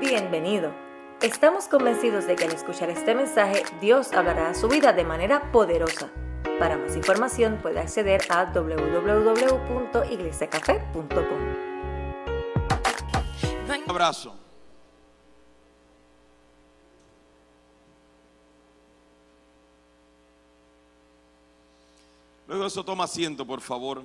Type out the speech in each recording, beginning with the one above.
Bienvenido. Estamos convencidos de que al escuchar este mensaje Dios hablará a su vida de manera poderosa. Para más información puede acceder a www.iglesiacafé.com. Un abrazo. Luego de eso toma asiento, por favor.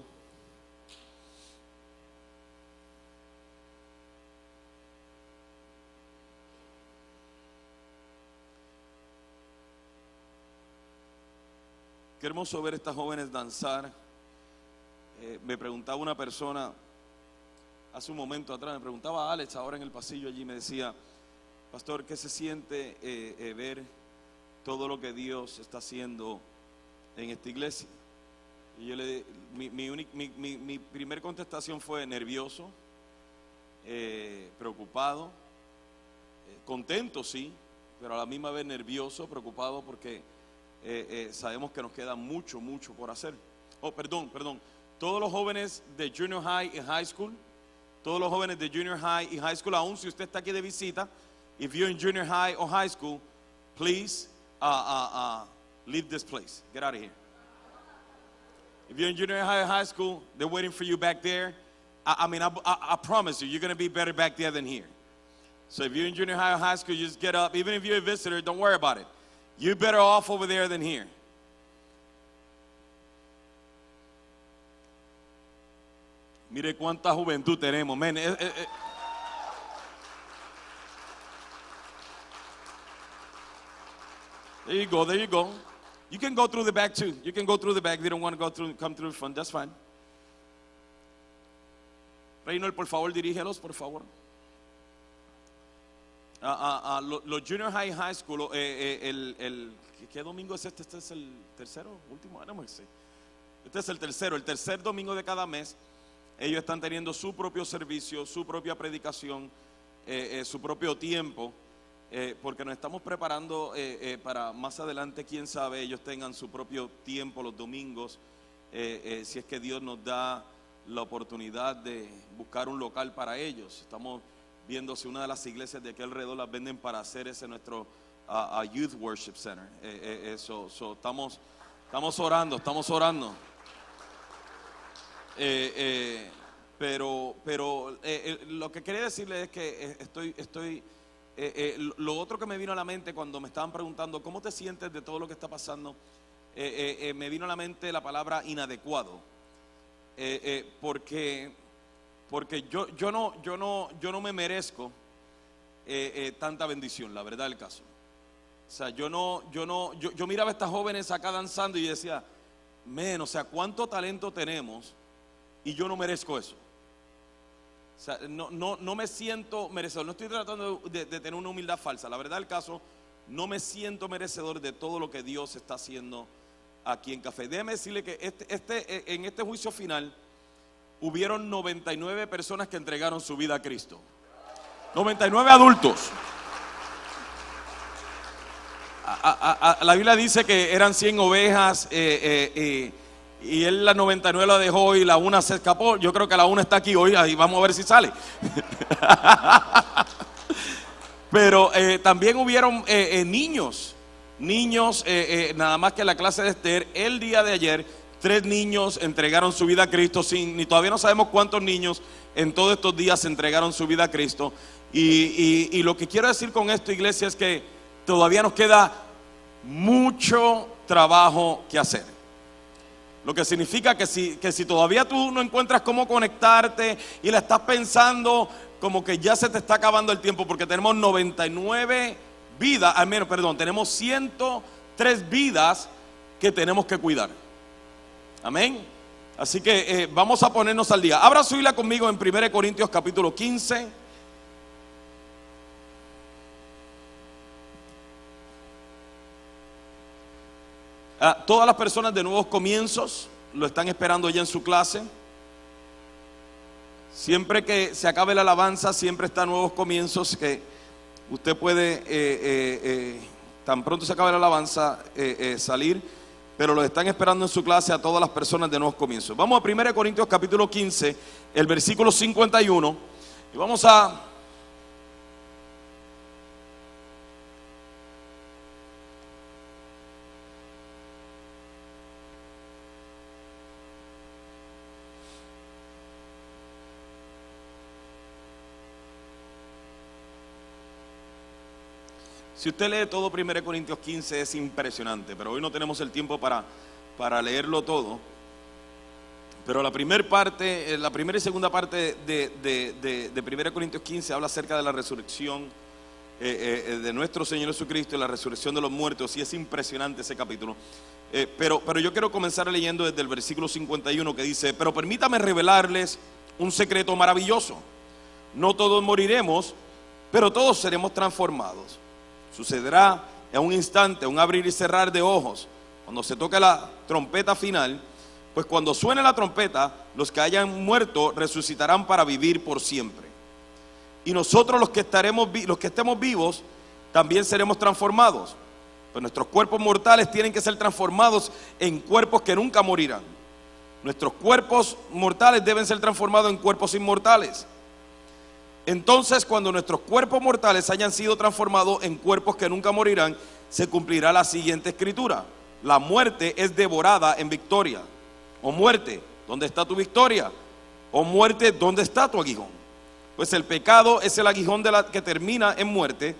Qué hermoso ver a estas jóvenes danzar. Eh, me preguntaba una persona hace un momento atrás, me preguntaba Alex ahora en el pasillo allí, me decía, pastor, ¿qué se siente eh, eh, ver todo lo que Dios está haciendo en esta iglesia? Y yo le, mi, mi, mi, mi primer contestación fue nervioso, preocupado, contento sí, pero a la misma vez nervioso, preocupado porque eh, eh, sabemos que nos queda mucho, mucho por hacer. Oh, perdón, perdón. Todos los jóvenes de junior high y high school, todos los jóvenes de junior high y high school, aún si usted está aquí de visita, if you're in junior high or high school, please uh, uh, uh, leave this place. Get out of here. If you're in junior high or high school, they're waiting for you back there. I, I mean, I, I, I promise you, you're going to be better back there than here. So if you're in junior high or high school, you just get up. Even if you're a visitor, don't worry about it. You're better off over there than here. Mire cuánta juventud tenemos, man. Eh, eh, eh. There you go, there you go. You can go through the back too. You can go through the back. They don't want to go through, come through the front. That's fine. Reynolds, por favor, dirígelos, por favor. A, a, los junior high high school, eh, eh, el, ¿qué domingo es este? ¿Este es el tercero? ¿Último? Ah, no sé. Este es el tercero, el tercer domingo de cada mes. Ellos están teniendo su propio servicio, su propia predicación, eh, su propio tiempo, porque nos estamos preparando para más adelante, quién sabe, ellos tengan su propio tiempo los domingos, si es que Dios nos da la oportunidad de buscar un local para ellos. Estamos viendo si una de las iglesias de aquí alrededor las venden para hacer ese nuestro Youth Worship Center. Eh, eh, eso, estamos, estamos orando, estamos orando. Eh, pero pero lo que quería decirle es que estoy, estoy lo otro que me vino a la mente cuando me estaban preguntando cómo te sientes de todo lo que está pasando, me vino a la mente la palabra inadecuado. porque porque yo, yo, no, yo, no, yo no me merezco eh, eh, tanta bendición, la verdad del caso. O sea, yo no, yo no, yo, yo miraba a estas jóvenes acá danzando y decía, men, o sea, cuánto talento tenemos y yo no merezco eso. O sea, no, no, no me siento merecedor. No estoy tratando de, tener una humildad falsa. La verdad del caso, no me siento merecedor de todo lo que Dios está haciendo aquí en Café. Déjeme decirle que este, este, en este juicio final, hubieron 99 personas que entregaron su vida a Cristo. 99 adultos. la Biblia dice que eran 100 ovejas eh, eh, y él la 99 la dejó y la una se escapó. Yo creo que la una está aquí hoy, ahí vamos a ver si sale. Pero eh, también hubieron niños, niños, nada más que la clase de Esther, el día de ayer Tres niños entregaron su vida a Cristo, sin, ni todavía no sabemos cuántos niños en todos estos días entregaron su vida a Cristo. Y, lo que quiero decir con esto, iglesia, es que todavía nos queda mucho trabajo que hacer. Lo que significa que si, que si todavía tú no encuentras cómo conectarte y la estás pensando como que ya se te está acabando el tiempo, porque tenemos 99 vidas, al menos, perdón, tenemos 103 vidas que tenemos que cuidar. Amén. Así que eh, vamos a ponernos al día. Abra su hila conmigo en 1 Corintios capítulo 15. Ah, todas las personas de nuevos comienzos lo están esperando ya en su clase. Siempre que se acabe la alabanza, siempre está nuevos comienzos que usted puede, eh, eh, tan pronto se acabe la alabanza, salir pero lo están esperando en su clase a todas las personas de nuevos comienzos. Vamos a 1 Corintios capítulo 15, el versículo 51, y vamos a, Si usted lee todo 1 Corintios 15 es impresionante, pero hoy no tenemos el tiempo para, para leerlo todo. Pero la primera parte, eh, la primera y segunda parte de, de, de, 1 Corintios 15 habla acerca de la resurrección eh, eh, de nuestro Señor Jesucristo y la resurrección de los muertos. Y es impresionante ese capítulo. pero, pero yo quiero comenzar leyendo desde el versículo 51 que dice, pero permítame revelarles un secreto maravilloso. No todos moriremos, pero todos seremos transformados. Sucederá en un instante, un abrir y cerrar de ojos, cuando se toque la trompeta final pues cuando suene la trompeta, los que hayan muerto resucitarán para vivir por siempre. Y nosotros los que, estaremos, los que estemos vivos, también seremos transformados. Pues nuestros cuerpos mortales tienen que ser transformados en cuerpos que nunca morirán. Nuestros cuerpos mortales deben ser transformados en cuerpos inmortales. Entonces, cuando nuestros cuerpos mortales hayan sido transformados en cuerpos que nunca morirán, se cumplirá la siguiente escritura. La muerte es devorada en victoria. O muerte, ¿dónde está tu victoria? O muerte, ¿dónde está tu aguijón? Pues el pecado es el aguijón de la que termina en muerte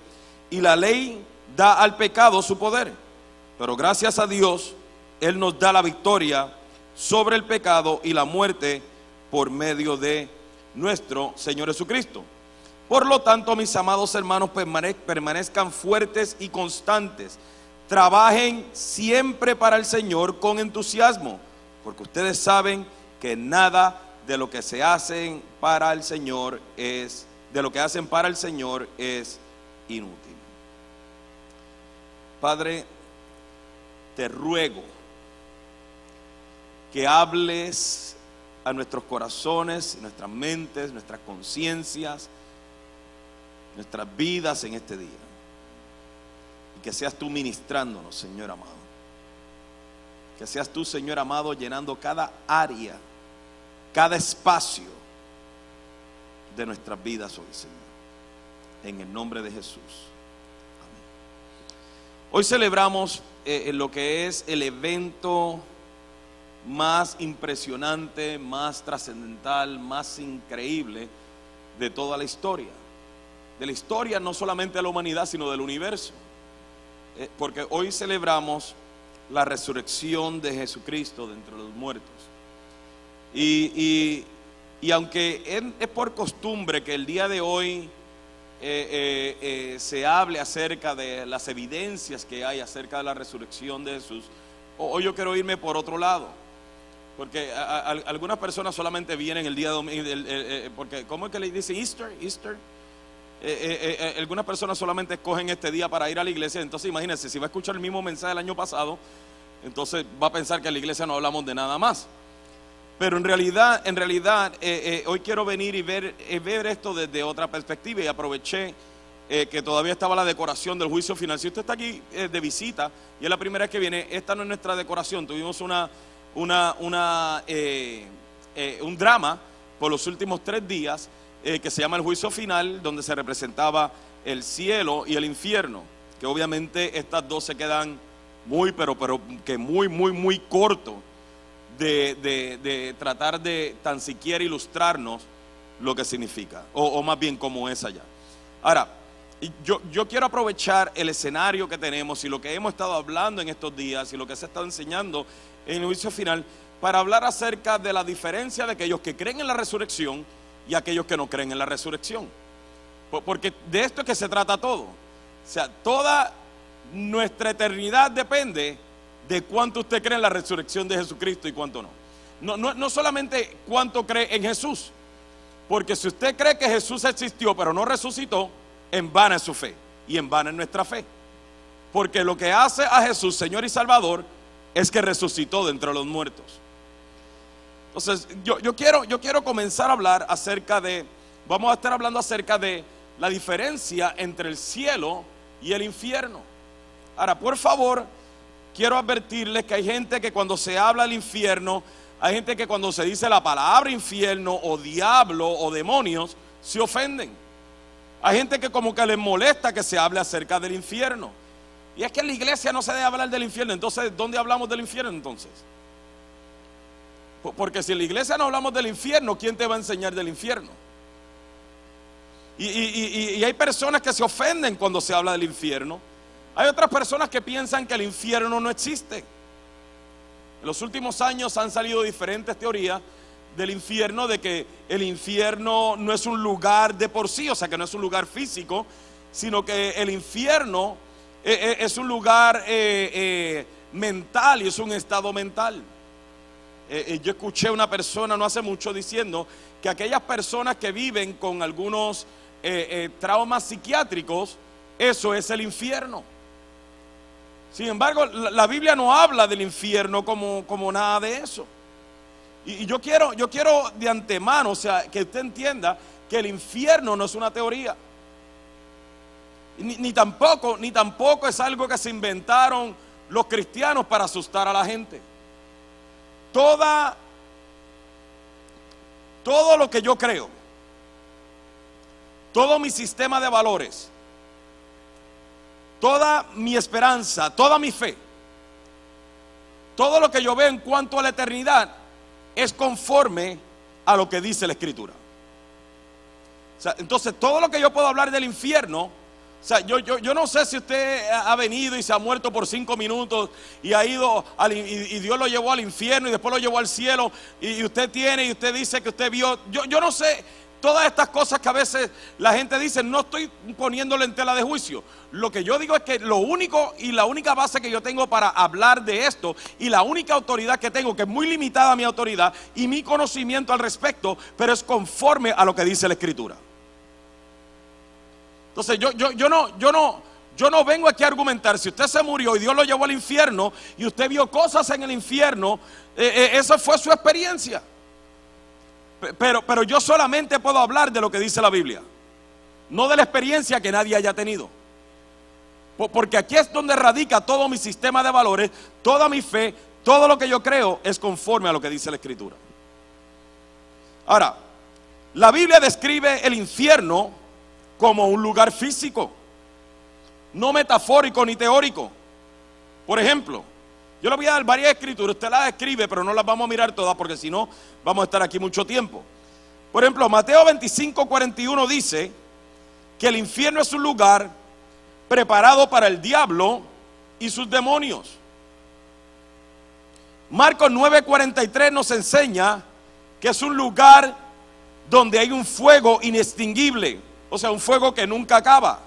y la ley da al pecado su poder. Pero gracias a Dios, Él nos da la victoria sobre el pecado y la muerte por medio de nuestro Señor Jesucristo. Por lo tanto, mis amados hermanos, permanezcan fuertes y constantes. Trabajen siempre para el Señor con entusiasmo porque ustedes saben que nada de lo que se hacen para el Señor es, de lo que hacen para el Señor es inútil. Padre, te ruego que hables a nuestros corazones, nuestras mentes, nuestras conciencias, nuestras vidas en este día. Y que seas tú ministrándonos, Señor amado. Que seas tú, Señor amado, llenando cada área, cada espacio de nuestras vidas hoy, Señor. En el nombre de Jesús. Amén. Hoy celebramos eh, lo que es el evento más impresionante, más trascendental, más increíble de toda la historia. De la historia no solamente de la humanidad, sino del universo. Eh, porque hoy celebramos la resurrección de Jesucristo de entre los muertos. Y, aunque es, por costumbre que el día de hoy eh, eh, se hable acerca de las evidencias que hay acerca de la resurrección de Jesús, hoy yo quiero irme por otro lado. Porque algunas personas solamente vienen el día domingo, porque ¿cómo es que le dicen Easter? Easter. Algunas personas solamente escogen este día para ir a la iglesia. Entonces, imagínense, si va a escuchar el mismo mensaje del año pasado, entonces va a pensar que en la iglesia no hablamos de nada más. Pero en realidad, en realidad, eh, eh, hoy quiero venir y ver, eh, ver esto desde otra perspectiva y aproveché que todavía estaba la decoración del juicio final. Si usted está aquí de visita y es la primera vez que viene, esta no es nuestra decoración. Tuvimos una, una, una un drama por los últimos tres días que se llama el juicio final, donde se representaba el cielo y el infierno, que obviamente estas dos se quedan muy, pero, pero que muy, muy, muy corto de, tratar de tan siquiera ilustrarnos lo que significa, o, más bien cómo es allá. Ahora, yo, yo, quiero aprovechar el escenario que tenemos y lo que hemos estado hablando en estos días y lo que se ha estado enseñando en el juicio final para hablar acerca de la diferencia de aquellos que creen en la resurrección y aquellos que no creen en la resurrección. Porque de esto es que se trata todo. O sea, toda nuestra eternidad depende de cuánto usted cree en la resurrección de Jesucristo y cuánto no. No, no. no solamente cuánto cree en Jesús, porque si usted cree que Jesús existió pero no resucitó, en vana es su fe y en vana es nuestra fe. Porque lo que hace a Jesús Señor y Salvador es que resucitó de entre los muertos. Entonces, yo, yo, quiero, yo quiero comenzar a hablar acerca de, vamos a estar hablando acerca de la diferencia entre el cielo y el infierno. Ahora, por favor, quiero advertirles que hay gente que cuando se habla del infierno, hay gente que cuando se dice la palabra infierno o diablo o demonios, se ofenden. Hay gente que como que les molesta que se hable acerca del infierno. Y es que en la iglesia no se debe hablar del infierno. Entonces, ¿dónde hablamos del infierno entonces? Porque si en la iglesia no hablamos del infierno, ¿quién te va a enseñar del infierno? Y, y hay personas que se ofenden cuando se habla del infierno. Hay otras personas que piensan que el infierno no existe. En los últimos años han salido diferentes teorías del infierno, de que el infierno no es un lugar de por sí, o sea, que no es un lugar físico, sino que el infierno eh, eh, es un lugar eh, mental y es un estado mental. Yo escuché una persona no hace mucho diciendo que aquellas personas que viven con algunos traumas psiquiátricos, eso es el infierno. Sin embargo, la, Biblia no habla del infierno como, como nada de eso. Y, yo, quiero, yo quiero de antemano, o sea, que usted entienda que el infierno no es una teoría. Ni, tampoco, ni tampoco es algo que se inventaron los cristianos para asustar a la gente. Toda, todo lo que yo creo, todo mi sistema de valores, toda mi esperanza, toda mi fe, todo lo que yo veo en cuanto a la eternidad es conforme a lo que dice la escritura. entonces, todo lo que yo puedo hablar del infierno, o sea, yo, yo, yo, no sé si usted ha venido y se ha muerto por cinco minutos y ha ido y, Dios lo llevó al infierno y después lo llevó al cielo y, usted tiene y usted dice que usted vio. Yo, yo no sé todas estas cosas que a veces la gente dice, no estoy poniéndole en tela de juicio. Lo que yo digo es que lo único y la única base que yo tengo para hablar de esto y la única autoridad que tengo, que es muy limitada mi autoridad y mi conocimiento al respecto, pero es conforme a lo que dice la escritura. Entonces yo, yo, yo no, yo no, yo no vengo aquí a argumentar, si usted se murió y Dios lo llevó al infierno y usted vio cosas en el infierno, eh, eh, esa fue su experiencia. Pero, pero yo solamente puedo hablar de lo que dice la Biblia, no de la experiencia que nadie haya tenido. Porque aquí es donde radica todo mi sistema de valores, toda mi fe, todo lo que yo creo es conforme a lo que dice la Escritura. Ahora, la Biblia describe el infierno como un lugar físico, no metafórico ni teórico. Por ejemplo, yo le voy a dar varias escrituras, usted las escribe, pero no las vamos a mirar todas porque si no vamos a estar aquí mucho tiempo. Por ejemplo, Mateo 25, 41 dice que el infierno es un lugar preparado para el diablo y sus demonios. Marcos 9:43 nos enseña que es un lugar donde hay un fuego inextinguible, o sea, un fuego que nunca acaba.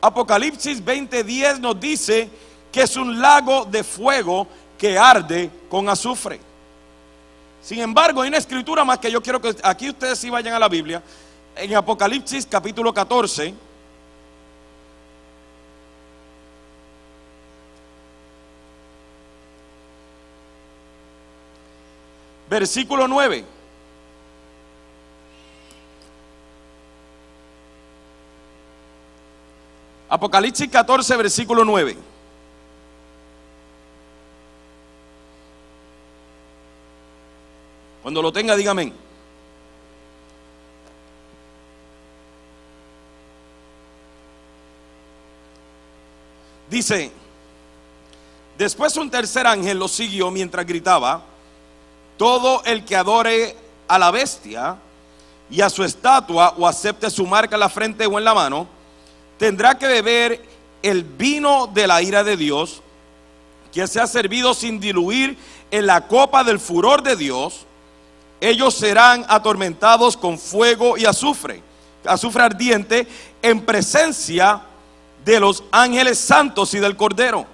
Apocalipsis 20:10 nos dice que es un lago de fuego que arde con azufre. Sin embargo, hay una escritura más que yo quiero que aquí ustedes sí vayan a la Biblia. En Apocalipsis capítulo 14. Versículo 9. Apocalipsis 14, versículo 9. Cuando lo tenga, dígame. Dice, después un tercer ángel lo siguió mientras gritaba, todo el que adore a la bestia y a su estatua o acepte su marca en la frente o en la mano, tendrá que beber el vino de la ira de Dios, que se ha servido sin diluir en la copa del furor de Dios ellos serán atormentados con fuego y azufre, azufre ardiente, en presencia de los ángeles santos y del Cordero.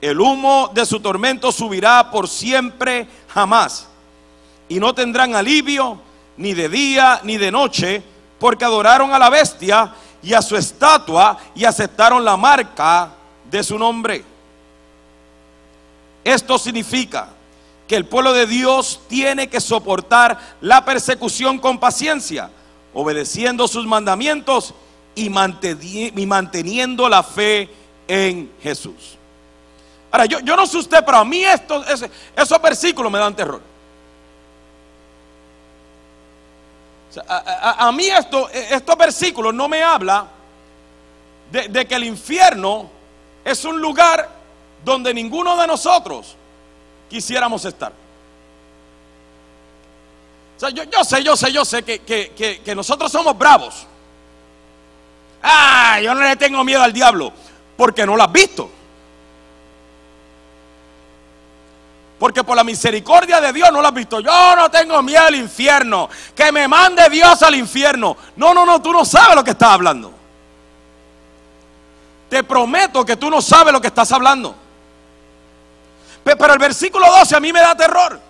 El humo de su tormento subirá por siempre jamás. Y no tendrán alivio ni de día ni de noche, porque adoraron a la bestia y a su estatua y aceptaron la marca de su nombre. Esto significa que el pueblo de Dios tiene que soportar la persecución con paciencia, obedeciendo sus mandamientos y, manteniendo la fe en Jesús. Ahora, yo, no sé usted, pero a mí esto, esos versículos me dan terror. A, mí esto, estos versículos no me habla de, que el infierno es un lugar donde ninguno de nosotros quisiéramos estar. O sea, yo, yo sé, yo sé, yo sé que, que, nosotros somos bravos. Ah, yo no le tengo miedo al diablo. porque no lo has visto. Porque por la misericordia de Dios no lo has visto. Yo no tengo miedo al infierno. Que me mande Dios al infierno. No, no, no, tú no sabes lo que estás hablando. Te prometo que tú no sabes lo que estás hablando. Pero el versículo 12 a mí me da terror.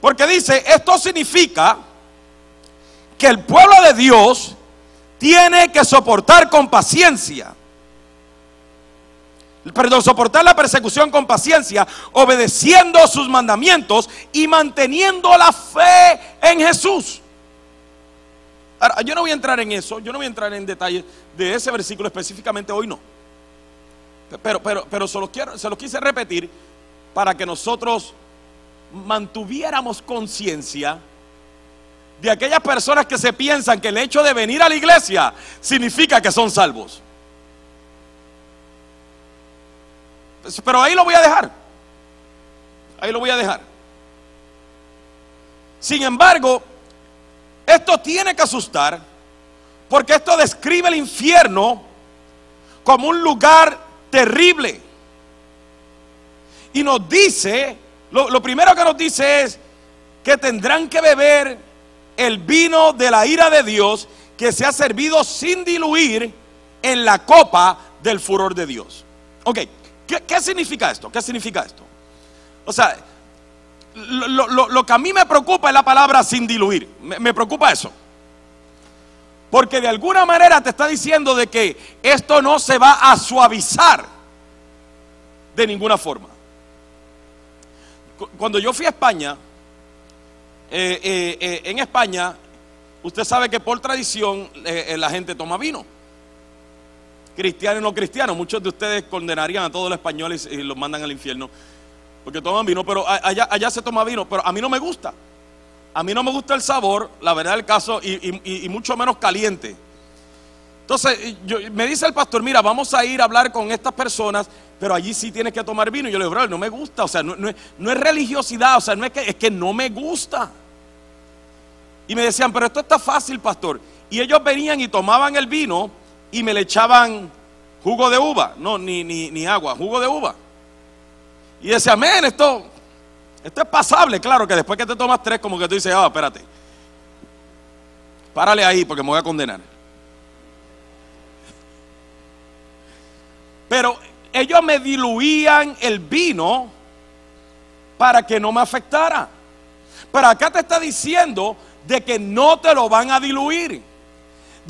Porque dice, esto significa que el pueblo de Dios tiene que soportar con paciencia perdón, soportar la persecución con paciencia, obedeciendo sus mandamientos y manteniendo la fe en Jesús. Ahora, yo no voy a entrar en eso, yo no voy a entrar en detalles de ese versículo específicamente hoy no. Pero, pero, pero se, lo quiero, se lo quise repetir para que nosotros mantuviéramos conciencia de aquellas personas que se piensan que el hecho de venir a la iglesia significa que son salvos. Pero ahí lo voy a dejar. Ahí lo voy a dejar. Sin embargo, esto tiene que asustar porque esto describe el infierno como un lugar terrible. Y nos dice, lo, primero que nos dice es que tendrán que beber el vino de la ira de Dios que se ha servido sin diluir en la copa del furor de Dios. Ok, ¿Qué, significa esto? ¿Qué significa esto? O sea, lo, que a mí me preocupa es la palabra sin diluir. Me, preocupa eso. Porque de alguna manera te está diciendo de que esto no se va a suavizar de ninguna forma. Cuando yo fui a España, eh, eh, eh, en España, usted sabe que por tradición la gente toma vino cristiano y no cristiano. Muchos de ustedes condenarían a todos los españoles y los mandan al infierno porque toman vino, pero allá, allá se toma vino, pero a mí no me gusta. A mí no me gusta el sabor, la verdad del caso, y, mucho menos caliente. Entonces, me dice el pastor, mira, vamos a ir a hablar con estas personas, pero allí sí tienes que tomar vino. Y yo le digo, bro, no me gusta, o sea, no, es, no, es, religiosidad, o sea, no es que, es que no me gusta. Y me decían, pero esto está fácil, pastor. Y ellos venían y tomaban el vino y me le echaban jugo de uva, no, ni, ni, agua, jugo de uva. Y decía, amén, esto, esto es pasable, claro, que después que te tomas tres, como que tú dices, ah, espérate, párale ahí porque me voy a condenar. Pero ellos me diluían el vino para que no me afectara. Pero acá te está diciendo de que no te lo van a diluir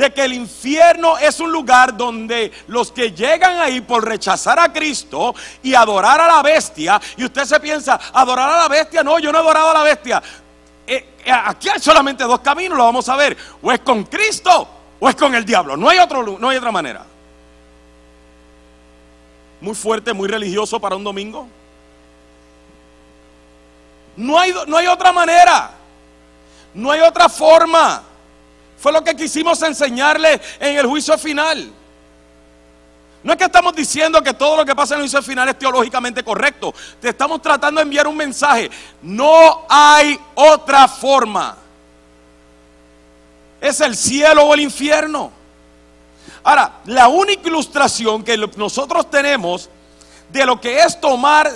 de que el infierno es un lugar donde los que llegan ahí por rechazar a Cristo y adorar a la bestia, y usted se piensa, adorar a la bestia, no, yo no he adorado a la bestia. Eh, eh, aquí hay solamente dos caminos, lo vamos a ver, o es con Cristo o es con el diablo, no hay, otro, no hay otra manera. Muy fuerte, muy religioso para un domingo. No hay, no hay otra manera, no hay otra forma. Fue lo que quisimos enseñarle en el juicio final. No es que estamos diciendo que todo lo que pasa en el juicio final es teológicamente correcto. Te estamos tratando de enviar un mensaje. No hay otra forma. Es el cielo o el infierno. Ahora, la única ilustración que nosotros tenemos de lo que es tomar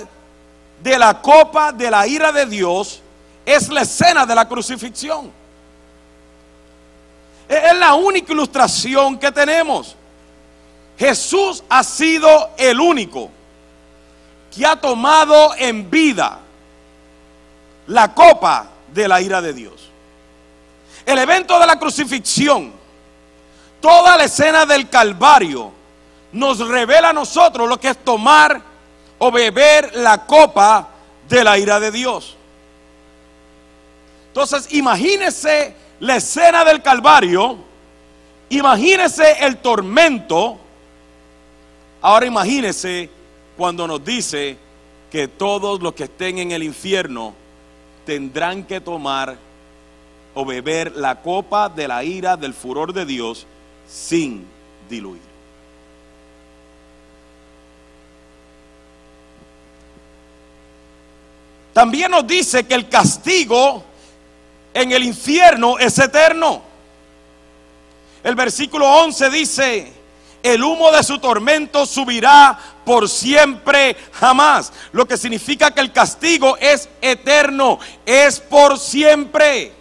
de la copa de la ira de Dios es la escena de la crucifixión. Es la única ilustración que tenemos. Jesús ha sido el único que ha tomado en vida la copa de la ira de Dios. El evento de la crucifixión, toda la escena del Calvario, nos revela a nosotros lo que es tomar o beber la copa de la ira de Dios. Entonces, imagínese la escena del Calvario, imagínese el tormento. Ahora imagínese cuando nos dice que todos los que estén en el infierno tendrán que tomar o beber la copa de la ira del furor de Dios sin diluir. También nos dice que el castigo en el infierno es eterno. El versículo 11 dice el humo de su tormento subirá por siempre jamás. Lo que significa que el castigo es eterno, es por siempre.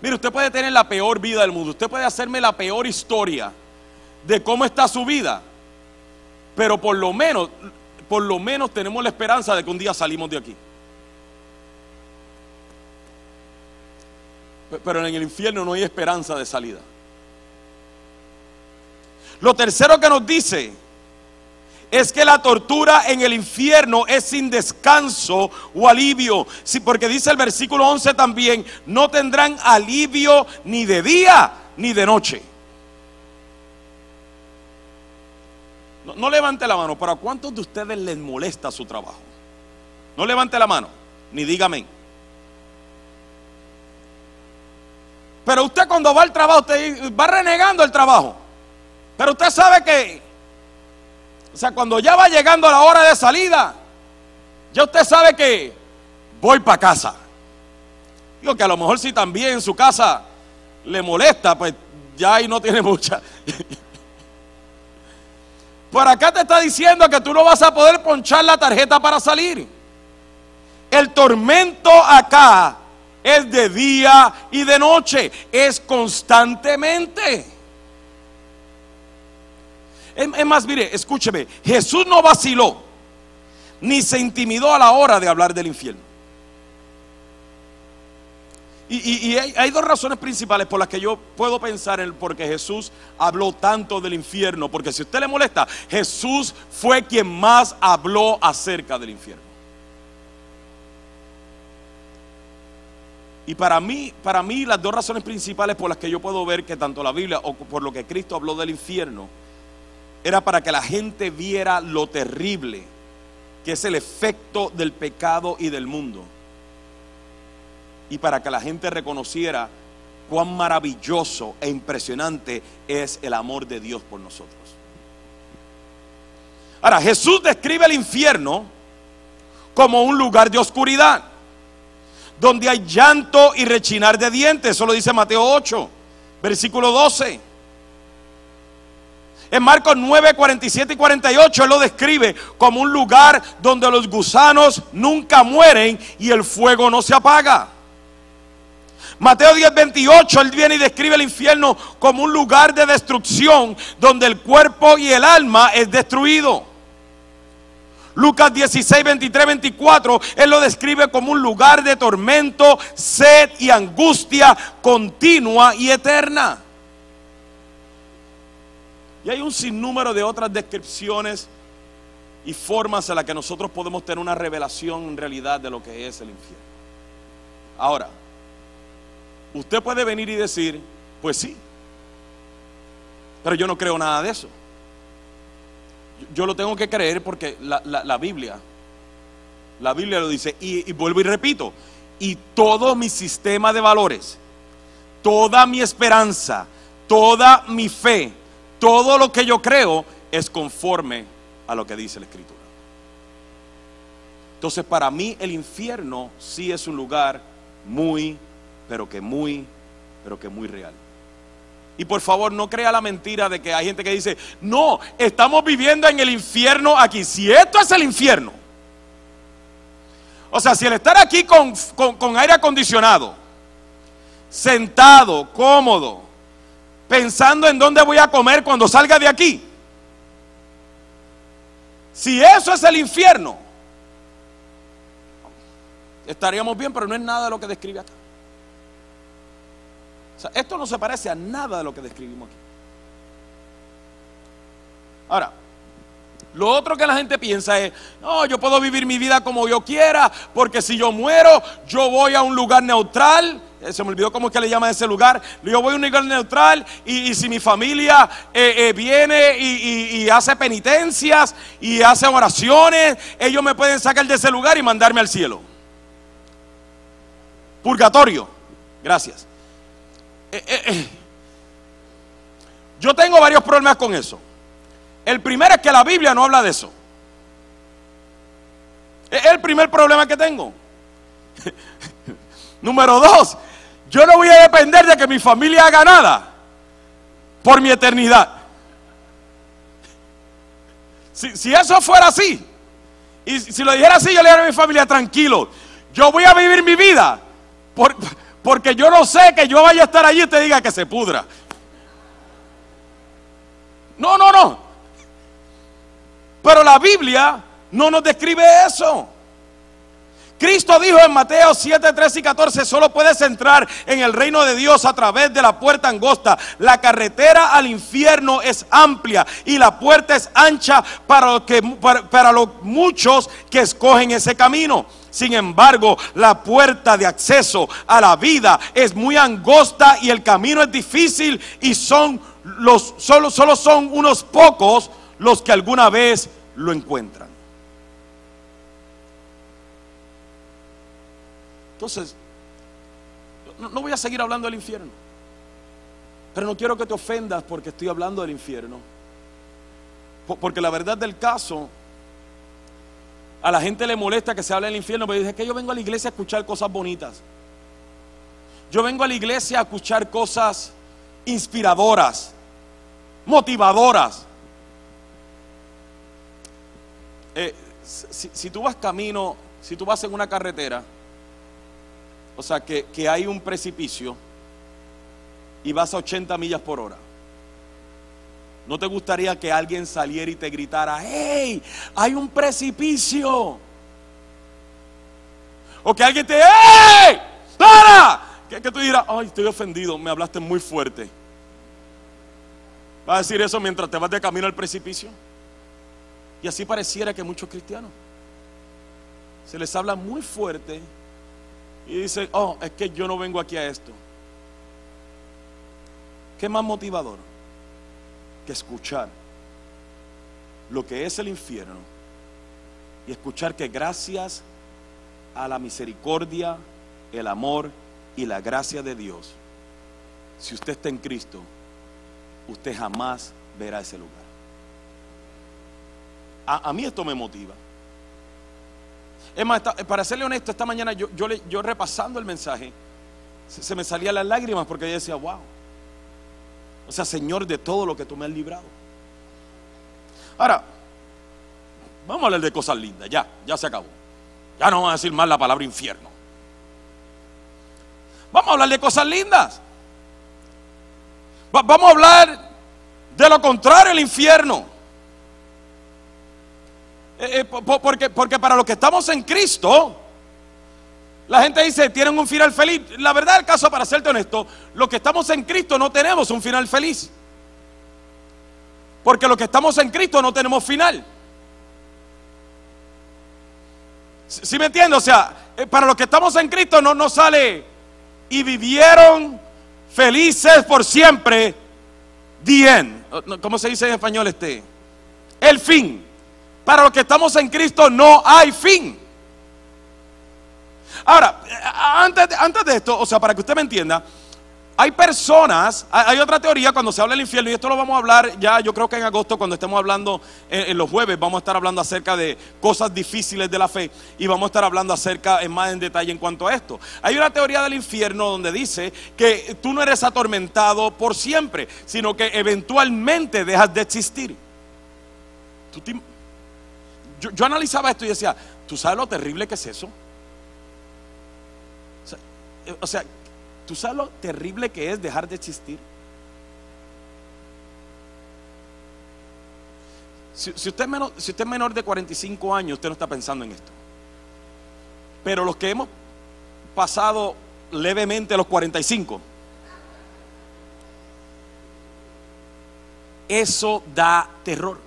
Mire, usted puede tener la peor vida del mundo, usted puede hacerme la peor historia de cómo está su vida, pero por lo menos, por lo menos tenemos la esperanza de que un día salimos de aquí. Pero en el infierno no hay esperanza de salida. Lo tercero que nos dice es que la tortura en el infierno es sin descanso o alivio. Porque dice el versículo 11 también, no tendrán alivio ni de día ni de noche. No, no levante la mano, pero ¿a cuántos de ustedes les molesta su trabajo? No levante la mano, ni dígame. Pero usted cuando va al trabajo, usted va renegando el trabajo. Pero usted sabe que, o sea, cuando ya va llegando la hora de salida, ya usted sabe que voy para casa. Digo que a lo mejor si también en su casa le molesta, pues ya ahí no tiene mucha. Por acá te está diciendo que tú no vas a poder ponchar la tarjeta para salir. El tormento acá es de día y de noche, es constantemente. Es, más, mire, escúcheme, Jesús no vaciló, ni se intimidó a la hora de hablar del infierno. Y, hay, hay, dos razones principales por las que yo puedo pensar en por qué Jesús habló tanto del infierno. Porque si usted le molesta, Jesús fue quien más habló acerca del infierno. Y para mí, para mí las dos razones principales por las que yo puedo ver que tanto la Biblia o por lo que Cristo habló del infierno era para que la gente viera lo terrible que es el efecto del pecado y del mundo. Y para que la gente reconociera cuán maravilloso e impresionante es el amor de Dios por nosotros. Ahora, Jesús describe el infierno como un lugar de oscuridad donde hay llanto y rechinar de dientes. Eso lo dice Mateo 8, versículo 12. En Marcos 9, 47 y 48 él lo describe como un lugar donde los gusanos nunca mueren y el fuego no se apaga. Mateo 10, 28, él viene y describe el infierno como un lugar de destrucción donde el cuerpo y el alma es destruido. Lucas 16, 23, 24, Él lo describe como un lugar de tormento, sed y angustia continua y eterna. Y hay un sinnúmero de otras descripciones y formas en las que nosotros podemos tener una revelación en realidad de lo que es el infierno. Ahora, usted puede venir y decir, pues sí, pero yo no creo nada de eso. Yo lo tengo que creer porque la, Biblia, la Biblia lo dice. Y, y vuelvo y repito, y todo mi sistema de valores, toda mi esperanza, toda mi fe, todo lo que yo creo es conforme a lo que dice la Escritura. Entonces para mí el infierno sí es un lugar muy, pero que muy, pero que muy real. Y por favor, no crea la mentira de que hay gente que dice, no, estamos viviendo en el infierno aquí. Si esto es el infierno. O sea, si el estar aquí con, aire acondicionado, sentado, cómodo, pensando en dónde voy a comer cuando salga de aquí. Si eso es el infierno, estaríamos bien, pero no es nada de lo que describe acá esto no se parece a nada de lo que describimos aquí. Ahora, lo otro que la gente piensa es, no, yo puedo vivir mi vida como yo quiera, porque si yo muero, yo voy a un lugar neutral. Eh, se me olvidó cómo es que le llaman ese lugar. Yo voy a un lugar neutral y, si mi familia eh, eh, viene y, y hace penitencias y hace oraciones, ellos me pueden sacar de ese lugar y mandarme al cielo. Purgatorio. Gracias. Eh, eh, eh. Yo tengo varios problemas con eso. El primero es que la Biblia no habla de eso. Es el primer problema que tengo. Número dos, yo no voy a depender de que mi familia haga nada por mi eternidad. Si, si eso fuera así, y si lo dijera así, yo le diría a mi familia, tranquilo, yo voy a vivir mi vida por- porque yo no sé que yo vaya a estar allí y te diga que se pudra. No, no, no. Pero la Biblia no nos describe eso. Cristo dijo en Mateo 7, 13 y 14, solo puedes entrar en el reino de Dios a través de la puerta angosta. La carretera al infierno es amplia y la puerta es ancha para, los muchos que escogen ese camino. Sin embargo, la puerta de acceso a la vida es muy angosta y el camino es difícil y son los solo, solo son unos pocos los que alguna vez lo encuentran. Entonces, no, no voy a seguir hablando del infierno. Pero no quiero que te ofendas porque estoy hablando del infierno. Po- Porque la verdad del caso, a la gente le molesta que se hable del infierno, pero dice que yo vengo a la iglesia a escuchar cosas bonitas. Yo vengo a la iglesia a escuchar cosas inspiradoras, motivadoras. Eh, si, si tú vas camino, si tú vas en una carretera, o sea, que, que hay un precipicio y vas a 80 millas por hora. ¿No te gustaría que alguien saliera y te gritara, hey, hay un precipicio? O que alguien te, hey, para. Que, que tú dirás, ay, estoy ofendido, me hablaste muy fuerte. ¿Vas a decir eso mientras te vas de camino al precipicio? Y así pareciera que muchos cristianos se les habla muy fuerte y dicen, oh, es que yo no vengo aquí a esto. ¿Qué más motivador que escuchar lo que es el infierno y escuchar que gracias a la misericordia, el amor y la gracia de Dios, si usted está en Cristo, usted jamás verá ese lugar. A, a mí esto me motiva. Es más, para serle honesto, esta mañana yo, yo, repasando el mensaje, se, se me salían las lágrimas porque yo decía, wow. O sea, Señor, de todo lo que tú me has librado. Ahora, vamos a hablar de cosas lindas, ya, ya se acabó. Ya no vamos a decir más la palabra infierno. Vamos a hablar de cosas lindas. Va- vamos a hablar de lo contrario al infierno. Eh, eh, po- po- porque, porque para los que estamos en Cristo, la gente dice, tienen un final feliz. La verdad del caso, para serte honesto, los que estamos en Cristo no tenemos un final feliz. Porque los que estamos en Cristo no tenemos final. ¿Sí sí me entiendes? O sea, eh, para los que estamos en Cristo no nos sale y vivieron felices por siempre. Bien. ¿Cómo se dice en español este? El fin. Para los que estamos en Cristo no hay fin. Ahora, eh, antes de, antes de esto, o sea, para que usted me entienda, hay personas, hay otra teoría cuando se habla del infierno, y esto lo vamos a hablar ya, yo creo que en agosto, cuando estemos hablando en, en los jueves, vamos a estar hablando acerca de cosas difíciles de la fe y vamos a estar hablando acerca en más en detalle en cuanto a esto. Hay una teoría del infierno donde dice que tú no eres atormentado por siempre, sino que eventualmente dejas de existir. Yo analizaba esto y decía, ¿tú sabes lo terrible que es eso? O sea, eh, o sea, ¿tú sabes lo terrible que es dejar de existir? Si, usted es menor, si usted es menor de 45 años, usted no está pensando en esto. Pero los que hemos pasado levemente los 45, eso da terror.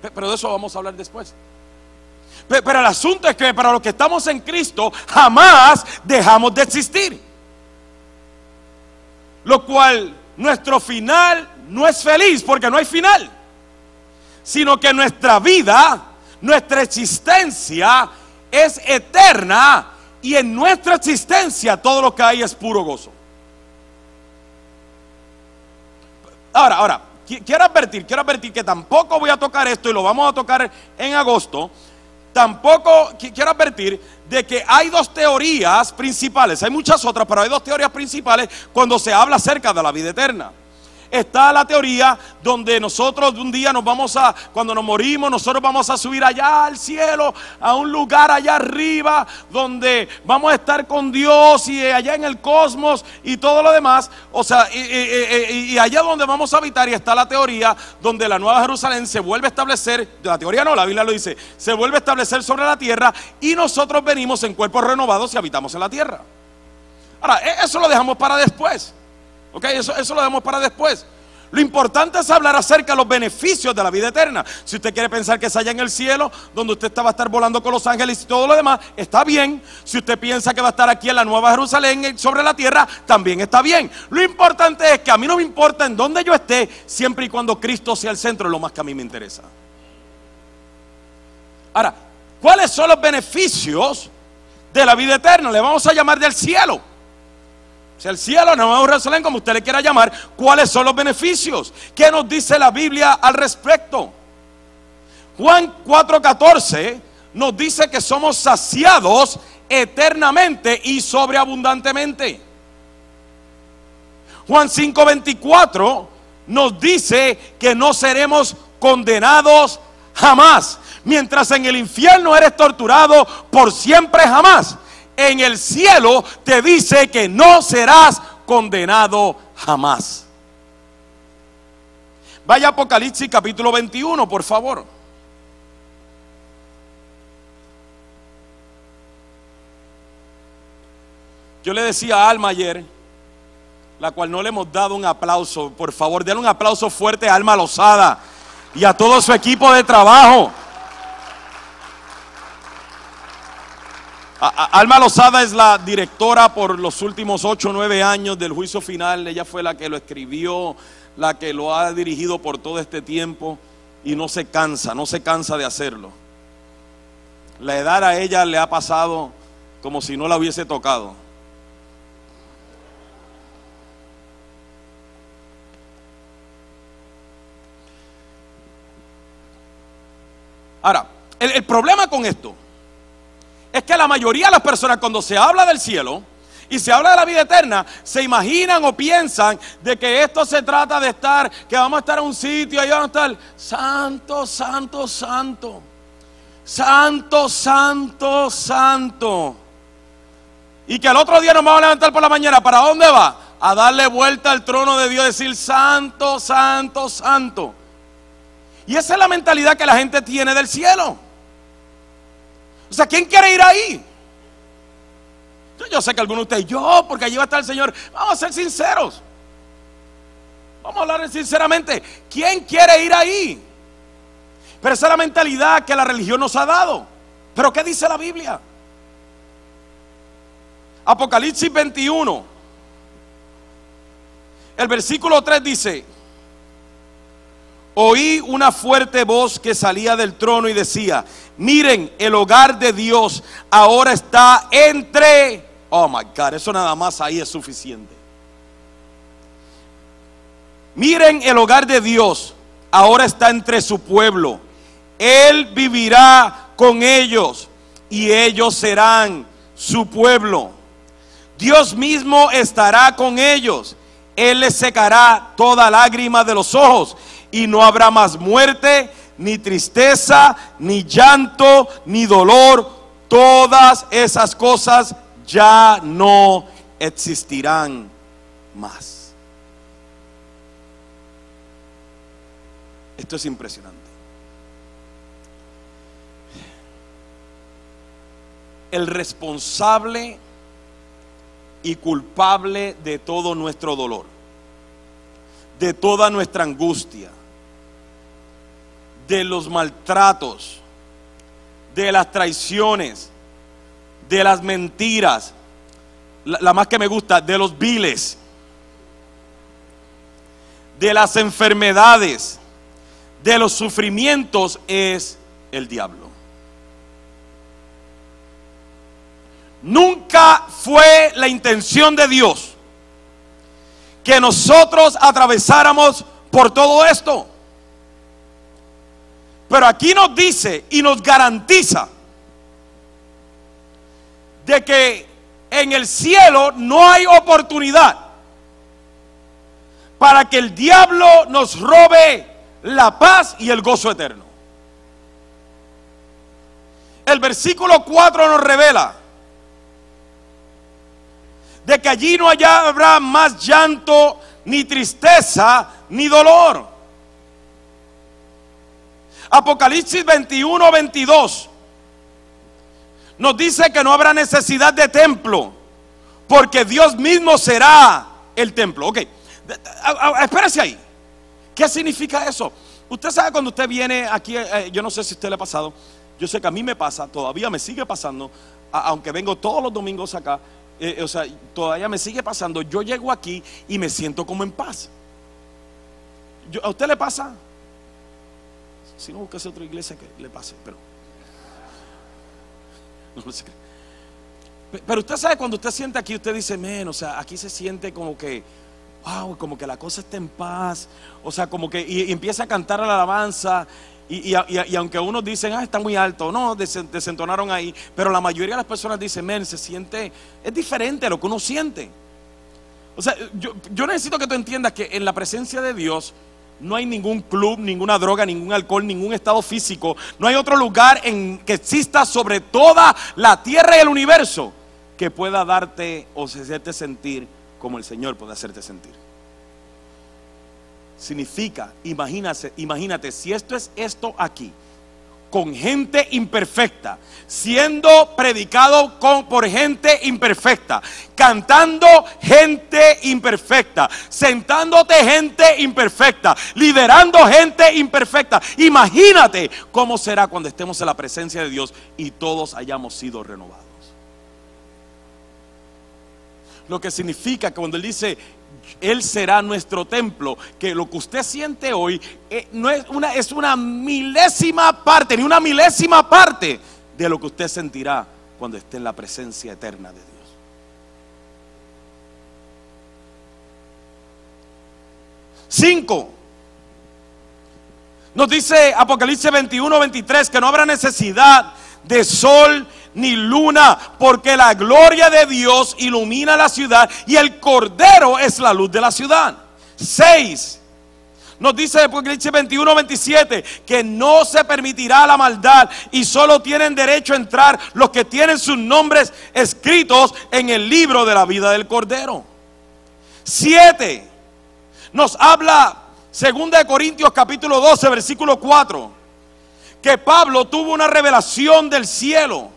Pe- Pero de eso vamos a hablar después. Pe- Pero el asunto es que para los que estamos en Cristo jamás dejamos de existir. Lo cual nuestro final no es feliz porque no hay final. Sino que nuestra vida, nuestra existencia es eterna y en nuestra existencia todo lo que hay es puro gozo. Ahora, ahora, qui- quiero advertir, quiero advertir que tampoco voy a tocar esto y lo vamos a tocar en agosto. Tampoco qui- quiero advertir de que hay dos teorías principales, hay muchas otras, pero hay dos teorías principales cuando se habla acerca de la vida eterna. Está la teoría donde nosotros un día nos vamos a, cuando nos morimos, nosotros vamos a subir allá al cielo, a un lugar allá arriba, donde vamos a estar con Dios y allá en el cosmos y todo lo demás. O sea, y, allá donde vamos a habitar, y está la teoría donde la Nueva Jerusalén se vuelve a establecer, la teoría no, la Biblia lo dice, se vuelve a establecer sobre la tierra y nosotros venimos en cuerpos renovados y habitamos en la tierra. Ahora, e, eso lo dejamos para después. ¿Ok? Eso, eso lo dejamos para después. Lo importante es hablar acerca de los beneficios de la vida eterna. Si usted quiere pensar que es allá en el cielo, donde usted va a estar volando con los ángeles y todo lo demás, está bien. Si usted piensa que va a estar aquí en la Nueva Jerusalén, sobre la tierra, también está bien. Lo importante es que a mí no me importa en dónde yo esté, siempre y cuando Cristo sea el centro, es lo más que a mí me interesa. Ahora, ¿cuáles son los beneficios de la vida eterna? Le vamos a llamar del cielo sea el cielo, Nueva Jerusalén, como usted le quiera llamar, ¿cuáles son los beneficios? ¿Qué nos dice la Biblia al respecto? Juan 4:14 nos dice que somos saciados eternamente y sobreabundantemente. Juan 5:24 nos dice que no seremos condenados jamás, mientras en el infierno eres torturado por siempre jamás en el cielo te dice que no serás condenado jamás. Vaya Apocalipsis capítulo 21, por favor. Yo le decía a Alma ayer, la cual no le hemos dado un aplauso, por favor, denle un aplauso fuerte a Alma Lozada y a todo su equipo de trabajo. Alma Lozada es la directora por los últimos 8 o 9 años del juicio final. Ella fue la que lo escribió, la que lo ha dirigido por todo este tiempo y no se cansa, no se cansa de hacerlo. La edad a ella le ha pasado como si no la hubiese tocado. Ahora, el problema con esto es que la mayoría de las personas cuando se habla del cielo y se habla de la vida eterna, se imaginan o piensan de que esto se trata de estar, que vamos a estar en un sitio, ahí vamos a estar, santo, santo, santo, santo, santo, santo. Y que al otro día nos vamos a levantar por la mañana, ¿para dónde va? A darle vuelta al trono de Dios, decir, santo, santo, santo. Y esa es la mentalidad que la gente tiene del cielo. O sea, ¿quién quiere ir ahí? Yo sé que algunos de ustedes, yo, porque allí va a estar el Señor. Vamos a ser sinceros. Vamos a hablar sinceramente. ¿Quién quiere ir ahí? Pero esa es la mentalidad que la religión nos ha dado. Pero ¿qué dice la Biblia? Apocalipsis 21. El versículo 3 dice, oí una fuerte voz que salía del trono y decía, miren, el hogar de Dios ahora está entre... Oh, my God, eso nada más ahí es suficiente. Miren, el hogar de Dios ahora está entre su pueblo. Él vivirá con ellos y ellos serán su pueblo. Dios mismo estará con ellos. Él les secará toda lágrima de los ojos y no habrá más muerte, ni tristeza, ni llanto, ni dolor. Todas esas cosas ya no existirán más. Esto es impresionante. El responsable y culpable de todo nuestro dolor, de toda nuestra angustia, de los maltratos, de las traiciones, de las mentiras, la, más que me gusta, de los viles, de las enfermedades, de los sufrimientos es el diablo. Nunca fue la intención de Dios que nosotros atravesáramos por todo esto. Pero aquí nos dice y nos garantiza de que en el cielo no hay oportunidad para que el diablo nos robe la paz y el gozo eterno. El versículo 4 nos revela de que allí no allá habrá más llanto, ni tristeza, ni dolor. Apocalipsis 21, 22 nos dice que no habrá necesidad de templo, porque Dios mismo será el templo. Ok, espérese ahí. ¿Qué significa eso? Usted sabe cuando usted viene aquí, eh, yo no sé si usted le ha pasado, yo sé que a mí me pasa, todavía me sigue pasando, aunque vengo todos los domingos acá, eh, o sea, todavía me sigue pasando, yo llego aquí y me siento como en paz. ¿A usted le pasa? Si no, busca otra iglesia que le pase, pero... Pero usted sabe cuando usted siente aquí, usted dice, men, o sea, aquí se siente como que, wow, como que la cosa está en paz. O sea, como que y, empieza a cantar la alabanza. Y, aunque unos dicen, ah, está muy alto, no, desentonaron ahí. Pero la mayoría de las personas dicen, men, se siente, es diferente a lo que uno siente. O sea, yo necesito que tú entiendas que en la presencia de Dios, no hay ningún club, ninguna droga, ningún alcohol, ningún estado físico. No hay otro lugar en que exista sobre toda la tierra y el universo que pueda darte o hacerte sentir como el Señor puede hacerte sentir. Significa, imagínate, imagínate, si esto es esto aquí, con gente imperfecta, siendo predicado con, por gente imperfecta, cantando gente imperfecta, sentándote gente imperfecta, liderando gente imperfecta. Imagínate cómo será cuando estemos en la presencia de Dios y todos hayamos sido renovados. Lo que significa que cuando Él dice, él será nuestro templo. Que lo que usted siente hoy eh, no es una, es una milésima parte, ni una milésima parte de lo que usted sentirá cuando esté en la presencia eterna de Dios. Cinco. Nos dice Apocalipsis 21, 23 que no habrá necesidad de sol ni luna, porque la gloria de Dios ilumina la ciudad y el cordero es la luz de la ciudad. 6. Nos dice Apocalipsis 21, 27 que no se permitirá la maldad y solo tienen derecho a entrar los que tienen sus nombres escritos en el libro de la vida del Cordero. 7. Nos habla 2 de Corintios capítulo 12 versículo 4 que Pablo tuvo una revelación del cielo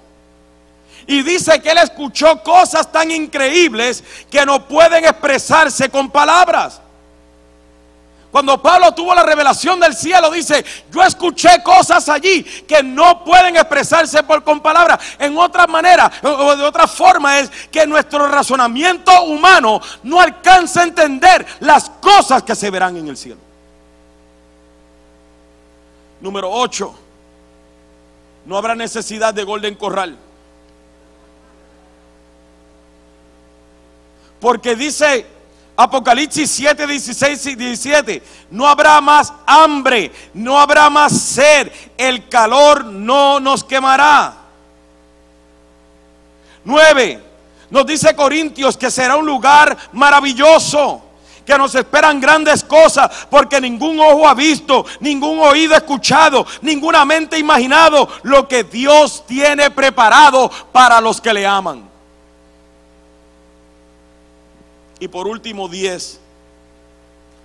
y dice que él escuchó cosas tan increíbles que no pueden expresarse con palabras. Cuando Pablo tuvo la revelación del cielo, dice, yo escuché cosas allí que no pueden expresarse por, con palabras. En otra manera, o de otra forma, es que nuestro razonamiento humano no alcanza a entender las cosas que se verán en el cielo. Número 8. No habrá necesidad de Golden Corral. Porque dice Apocalipsis 7, 16 y 17, no habrá más hambre, no habrá más sed, el calor no nos quemará. 9. Nos dice Corintios que será un lugar maravilloso, que nos esperan grandes cosas, porque ningún ojo ha visto, ningún oído ha escuchado, ninguna mente imaginado lo que Dios tiene preparado para los que le aman. Y por último, 10.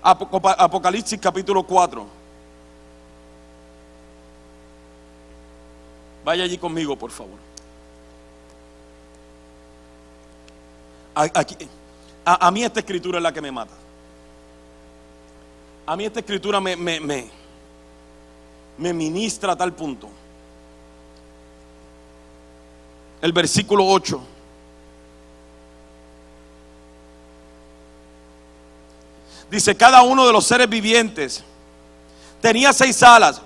Apocalipsis capítulo 4. Vaya allí conmigo, por favor. Aquí, a, mí esta escritura es la que me mata. A mí esta escritura me, me, me, me ministra a tal punto. El versículo 8. Dice, cada uno de los seres vivientes tenía seis alas.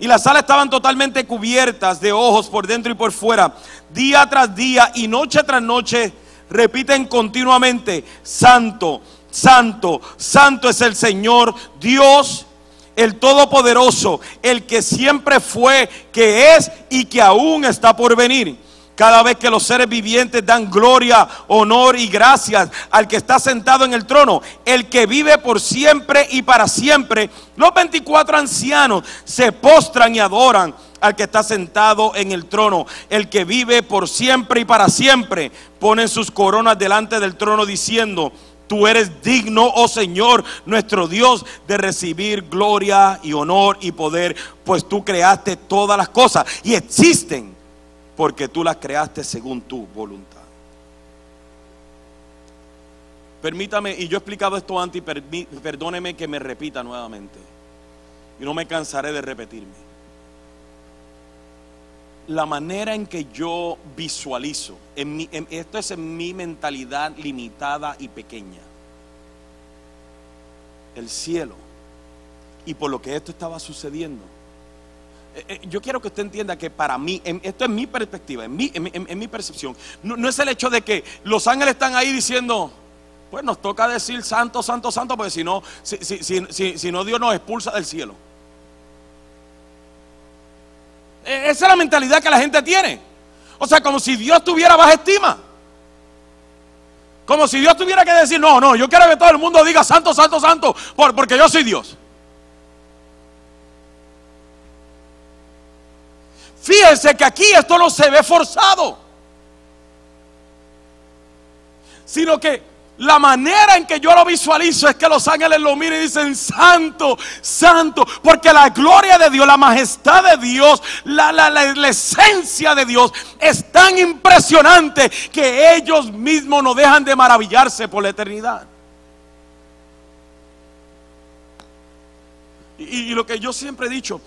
Y las alas estaban totalmente cubiertas de ojos por dentro y por fuera. Día tras día y noche tras noche repiten continuamente, Santo, Santo, Santo es el Señor Dios, el Todopoderoso, el que siempre fue, que es y que aún está por venir. Cada vez que los seres vivientes dan gloria, honor y gracias al que está sentado en el trono, el que vive por siempre y para siempre, los 24 ancianos se postran y adoran al que está sentado en el trono, el que vive por siempre y para siempre, ponen sus coronas delante del trono diciendo, Tú eres digno, oh Señor, nuestro Dios, de recibir gloria y honor y poder, pues tú creaste todas las cosas y existen porque tú las creaste según tu voluntad. Permítame, y yo he explicado esto antes, y perdóneme que me repita nuevamente, y no me cansaré de repetirme la manera en que yo visualizo, esto es en mi mentalidad limitada y pequeña, el cielo y por lo que esto estaba sucediendo. Eh, eh, yo quiero que usted entienda que para mí, esto es mi perspectiva, en mi, en, mi percepción, no, es el hecho de que los ángeles están ahí diciendo, pues nos toca decir santo, santo, santo, porque si no, si, si no Dios nos expulsa del cielo. E, esa es la mentalidad que la gente tiene. O sea, como si Dios tuviera baja estima. Como si Dios tuviera que decir, no, no, yo quiero que todo el mundo diga santo, santo, santo, porque yo soy Dios. Fíjense que aquí esto no se ve forzado, sino que la manera en que yo lo visualizo es que los ángeles lo miren y dicen, santo, santo, porque la gloria de Dios, la majestad de Dios, la, la, esencia de Dios es tan impresionante que ellos mismos no dejan de maravillarse por la eternidad. y lo que yo siempre he dicho,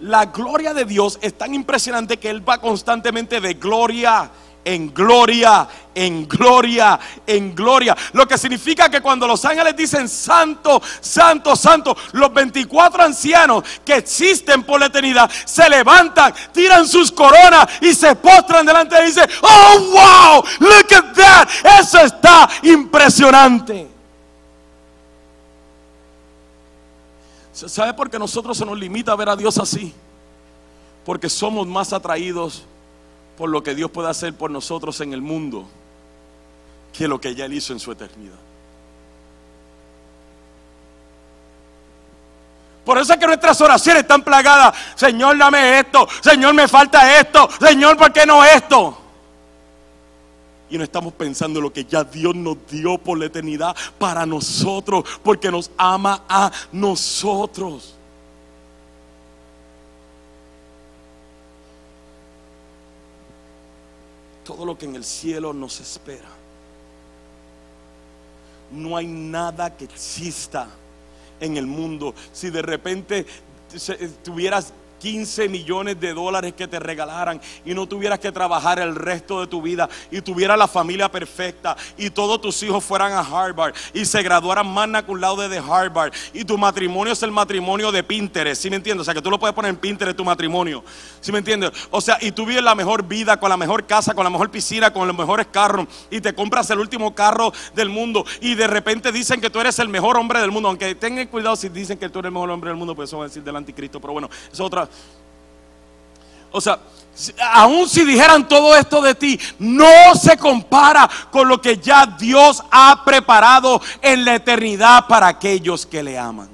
la gloria de Dios es tan impresionante que Él va constantemente de gloria en gloria, en gloria, en gloria. Lo que significa que cuando los ángeles dicen santo, santo, santo, los 24 ancianos que existen por la eternidad se levantan, tiran sus coronas y se postran delante de él y dicen, oh wow, look at that, eso está impresionante. ¿Sabe por qué nosotros se nos limita a ver a Dios así? Porque somos más atraídos por lo que Dios puede hacer por nosotros en el mundo que lo que ya Él hizo en su eternidad. Por eso es que nuestras oraciones están plagadas. Señor, dame esto. Señor, me falta esto. Señor, ¿por qué no esto? Y no estamos pensando lo que ya Dios nos dio por la eternidad para nosotros, porque nos ama a nosotros. todo lo que en el cielo nos espera. No hay nada que exista en el mundo. Si de repente tuvieras 15 millones de dólares que te regalaran y no tuvieras que trabajar el resto de tu vida y tuvieras la familia perfecta y todos tus hijos fueran a Harvard y se graduaran magna cum laude de Harvard y tu matrimonio es el matrimonio de Pinterest, ¿sí me entiendes? O sea, que tú lo puedes poner en Pinterest tu matrimonio, ¿sí me entiendes? O sea, y tú vives la mejor vida con la mejor casa, con la mejor piscina, con los mejores carros y te compras el último carro del mundo y de repente dicen que tú eres el mejor hombre del mundo, aunque tengan cuidado si dicen que tú eres el mejor hombre del mundo, pues eso va a decir del anticristo, pero bueno, es otra o sea, aun si dijeran todo esto de ti, no se compara con lo que ya Dios ha preparado en la eternidad para aquellos que le aman.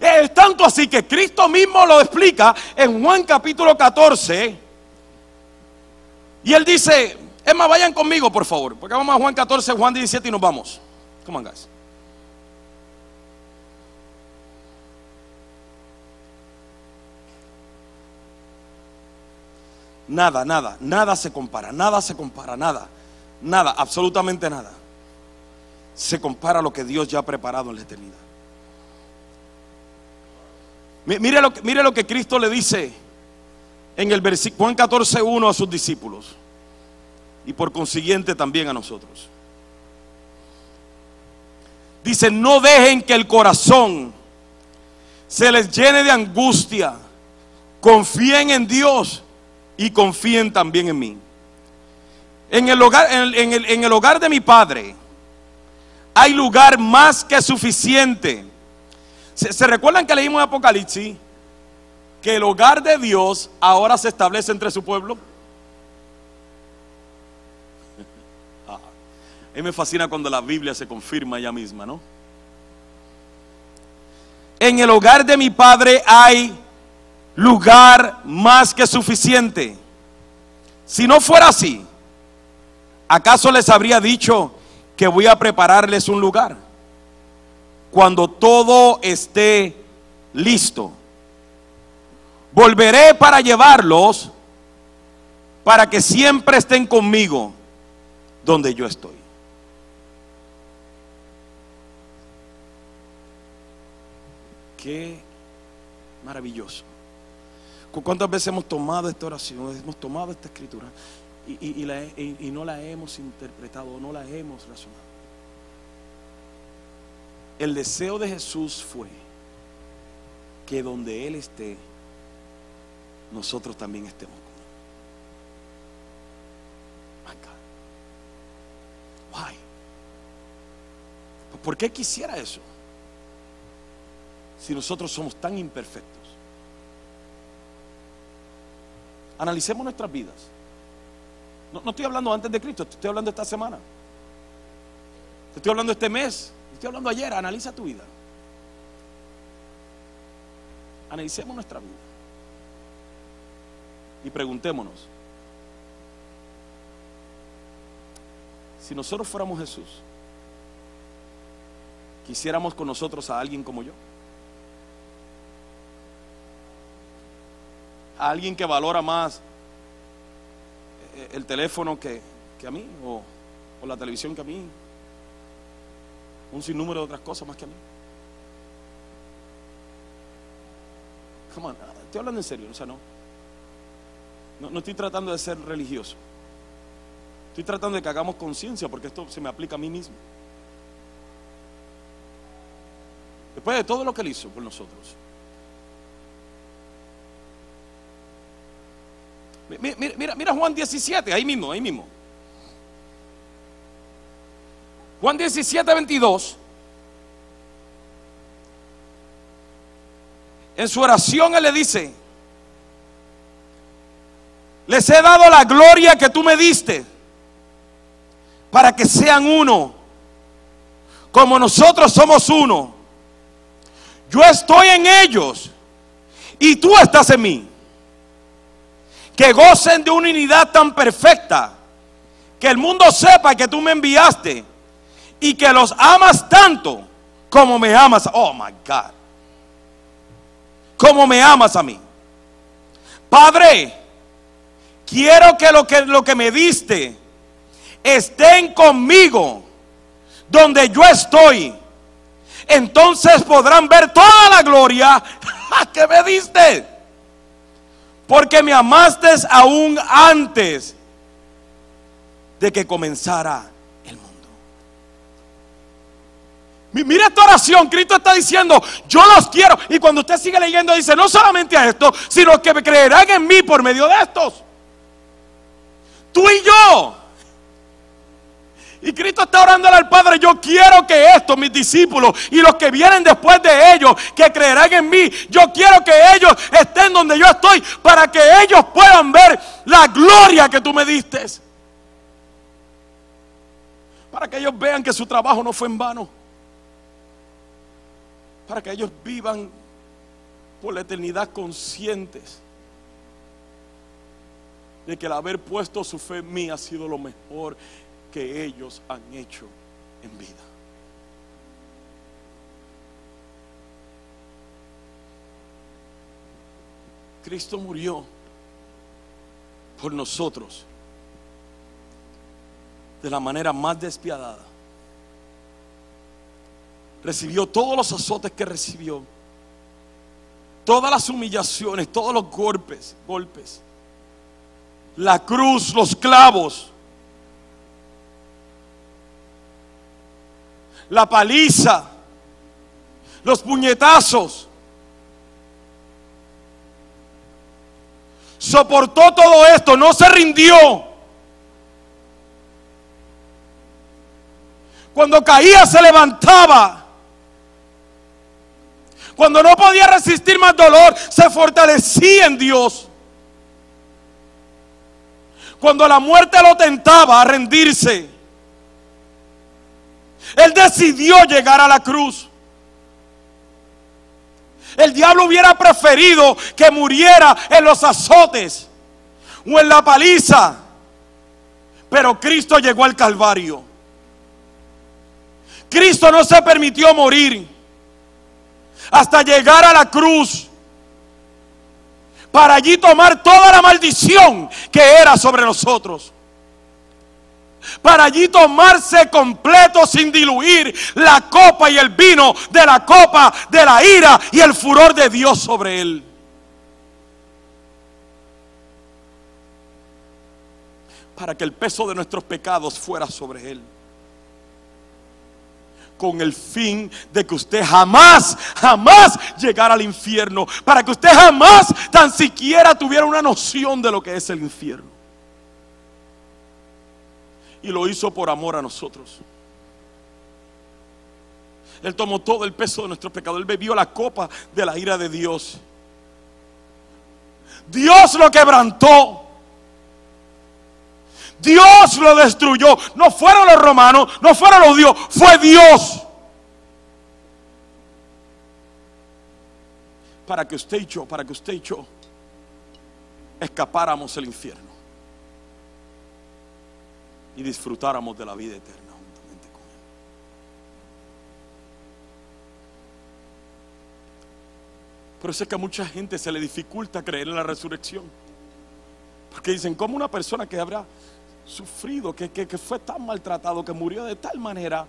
Es tanto así que Cristo mismo lo explica en Juan capítulo 14. Y él dice, es más, vayan conmigo por favor, porque vamos a Juan 14, Juan 17 y nos vamos. Come on. Nada, nada, nada se compara, nada se compara, nada, nada, absolutamente nada. Se compara lo que Dios ya ha preparado en la eternidad. Mire lo, mire lo que Cristo le dice en el versículo Juan 14, 1 a sus discípulos y por consiguiente también a nosotros. Dice, no dejen que el corazón se les llene de angustia. Confíen en Dios y confíen también en mí. En el hogar, en el, hogar de mi padre hay lugar más que suficiente. ¿Se, recuerdan que leímos en Apocalipsis? Que el hogar de Dios ahora se establece entre su pueblo. A mí me fascina cuando la Biblia se confirma ella misma, ¿no? En el hogar de mi padre hay lugar más que suficiente. Si no fuera así, ¿acaso les habría dicho que voy a prepararles un lugar? Cuando todo esté listo, volveré para llevarlos para que siempre estén conmigo donde yo estoy. Qué maravilloso. ¿Cuántas veces hemos tomado esta oración, hemos tomado esta escritura y, no la hemos interpretado, no la hemos razonado? El deseo de Jesús fue que donde Él esté, nosotros también estemos Why? ¿Por qué quisiera eso? Si nosotros somos tan imperfectos. Analicemos nuestras vidas. No, estoy hablando antes de Cristo, estoy hablando esta semana. estoy hablando este mes, estoy hablando ayer. Analiza tu vida. Analicemos nuestra vida. Y preguntémonos, Si nosotros fuéramos Jesús, quisiéramos con nosotros a alguien como yo. Alguien que valora más eh, el teléfono que, a mí, o, la televisión que a mí, un sinnúmero de otras cosas más que a mí. Come on, estoy hablando en serio, o sea, no, no estoy tratando de ser religioso. Estoy tratando de que hagamos conciencia porque esto se me aplica a mí mismo. Después de todo lo que él hizo por nosotros. Mira, mira, Juan 17, ahí mismo, ahí mismo. Juan 17, 22. En su oración él le dice, les he dado la gloria que tú me diste para que sean uno, como nosotros somos uno. Yo estoy en ellos y tú estás en mí. Que gocen de una unidad tan perfecta, que el mundo sepa que tú me enviaste y que los amas tanto como me amas. Oh my God. Como me amas a mí. Padre, quiero que lo que, lo que me diste estén conmigo donde yo estoy. Entonces podrán ver toda la gloria que me diste. Porque me amaste aún antes de que comenzara el mundo. Mira esta oración, Cristo está diciendo, yo los quiero. Y cuando usted sigue leyendo, dice, no solamente a esto, sino que creerán en mí por medio de estos. Tú y yo y Cristo está orando al Padre, yo quiero que estos, mis discípulos y los que vienen después de ellos, que creerán en mí, yo quiero que ellos estén donde yo estoy para que ellos puedan ver la gloria que tú me diste. Para que ellos vean que su trabajo no fue en vano. Para que ellos vivan por la eternidad conscientes de que el haber puesto su fe en mí ha sido lo mejor que ellos han hecho en vida. Cristo murió por nosotros de la manera más despiadada. Recibió todos los azotes que recibió, todas las humillaciones, todos los golpes, golpes, la cruz, los clavos la paliza, los puñetazos. Soportó todo esto, no se rindió. Cuando caía se levantaba. Cuando no podía resistir más dolor, se fortalecía en Dios. Cuando la muerte lo tentaba a rendirse, Él decidió llegar a la cruz. El diablo hubiera preferido que muriera en los azotes o en la paliza. Pero Cristo llegó al Calvario. Cristo no se permitió morir hasta llegar a la cruz para allí tomar toda la maldición que era sobre nosotros. Para allí tomarse completo sin diluir la copa y el vino de la copa de la ira y el furor de Dios sobre él. Para que el peso de nuestros pecados fuera sobre él con el fin de que usted jamás, jamás llegara al infierno, para que usted jamás tan siquiera tuviera una noción de lo que es el infierno. Y lo hizo por amor a nosotros. Él tomó todo el peso de nuestro pecado. Él bebió la copa de la ira de Dios. Dios lo quebrantó. Dios lo destruyó. No fueron los romanos, no fueron los dios, fue Dios. Para que usted y yo, para que usted y yo escapáramos el infierno y disfrutáramos de la vida eterna juntamente con Él. Pero sé que a mucha gente se le dificulta creer en la resurrección. Porque dicen, ¿cómo una persona que habrá sufrido, que, que, fue tan maltratado, que murió de tal manera,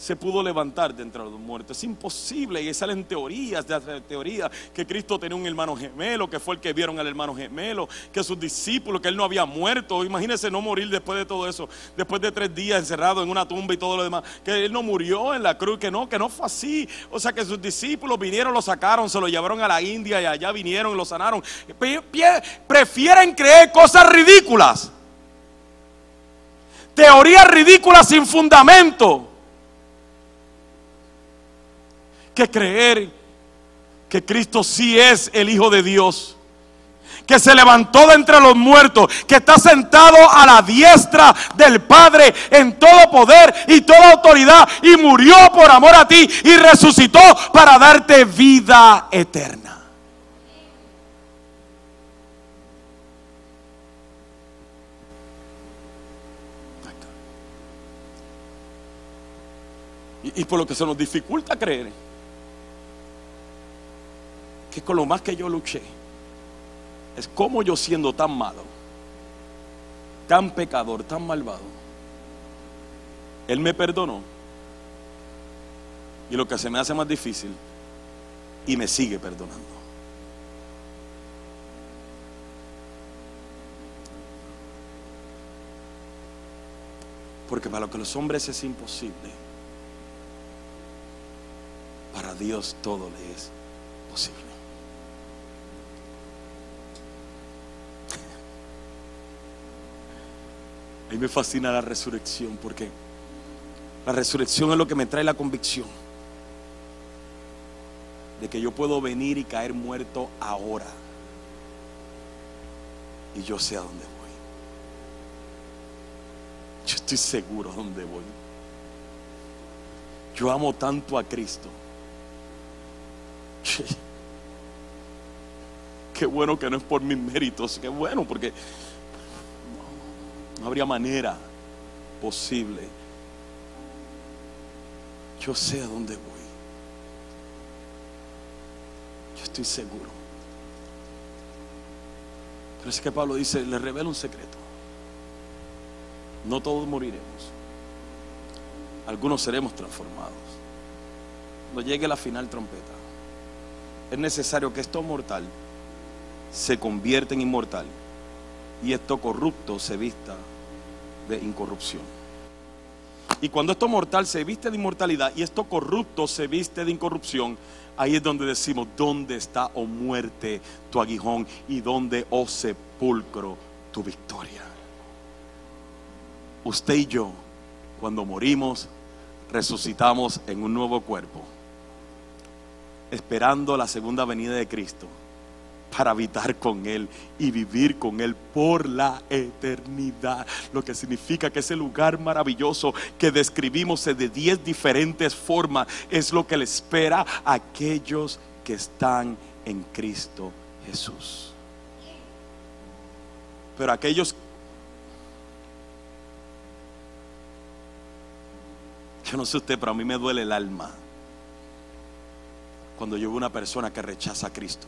se pudo levantar de entre los muertos. Es imposible y salen teorías de teoría que Cristo tenía un hermano gemelo, que fue el que vieron al hermano gemelo, que sus discípulos, que él no había muerto. Imagínense no morir después de todo eso, después de tres días encerrado en una tumba y todo lo demás, que él no murió en la cruz, que no, que no fue así. O sea que sus discípulos vinieron, lo sacaron, se lo llevaron a la India y allá vinieron y lo sanaron. Prefieren creer cosas ridículas teorías ridículas sin fundamento que creer que Cristo sí es el Hijo de Dios, que se levantó de entre los muertos, que está sentado a la diestra del Padre en todo poder y toda autoridad y murió por amor a ti y resucitó para darte vida eterna. Y, por lo que se nos dificulta creer que con lo más que yo luché es como yo siendo tan malo, tan pecador, tan malvado, Él me perdonó. Y lo que se me hace más difícil, y me sigue perdonando. Porque para lo que los hombres es imposible, para Dios todo le es posible. A mí me fascina la resurrección porque la resurrección es lo que me trae la convicción de que yo puedo venir y caer muerto ahora y yo sé a dónde voy. Yo estoy seguro a dónde voy. Yo amo tanto a Cristo Qué bueno que no es por mis méritos, qué bueno, porque no, habría manera posible. Yo sé a dónde voy. Yo estoy seguro. Pero es que Pablo dice, le revela un secreto. No todos moriremos. Algunos seremos transformados. Cuando llegue la final trompeta es necesario que esto mortal se convierta en inmortal y esto corrupto se vista de incorrupción. Y cuando esto mortal se viste de inmortalidad y esto corrupto se viste de incorrupción, ahí es donde decimos, ¿dónde está, oh muerte, tu aguijón? Y dónde, oh sepulcro, tu victoria? Usted y yo, cuando morimos, resucitamos en un nuevo cuerpo esperando la segunda venida de Cristo para habitar con Él y vivir con Él por la eternidad. Lo que significa que ese lugar maravilloso que describimos de diez diferentes formas es lo que le espera a aquellos que están en Cristo Jesús. Pero aquellos Yo no sé usted, pero a mí me duele el alma cuando yo veo una persona que rechaza a Cristo.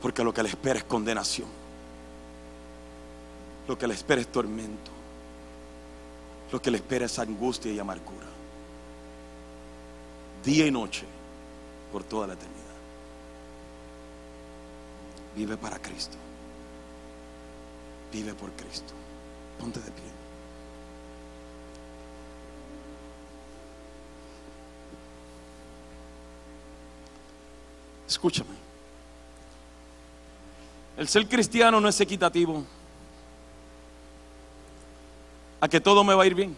Porque lo que le espera es condenación. Lo que le espera es tormento. Lo que le espera es angustia y amargura. Día y noche por toda la eternidad. Vive para Cristo. Vive por Cristo. Ponte de pie. Escúchame. El ser cristiano no es equitativo a que todo me va a ir bien.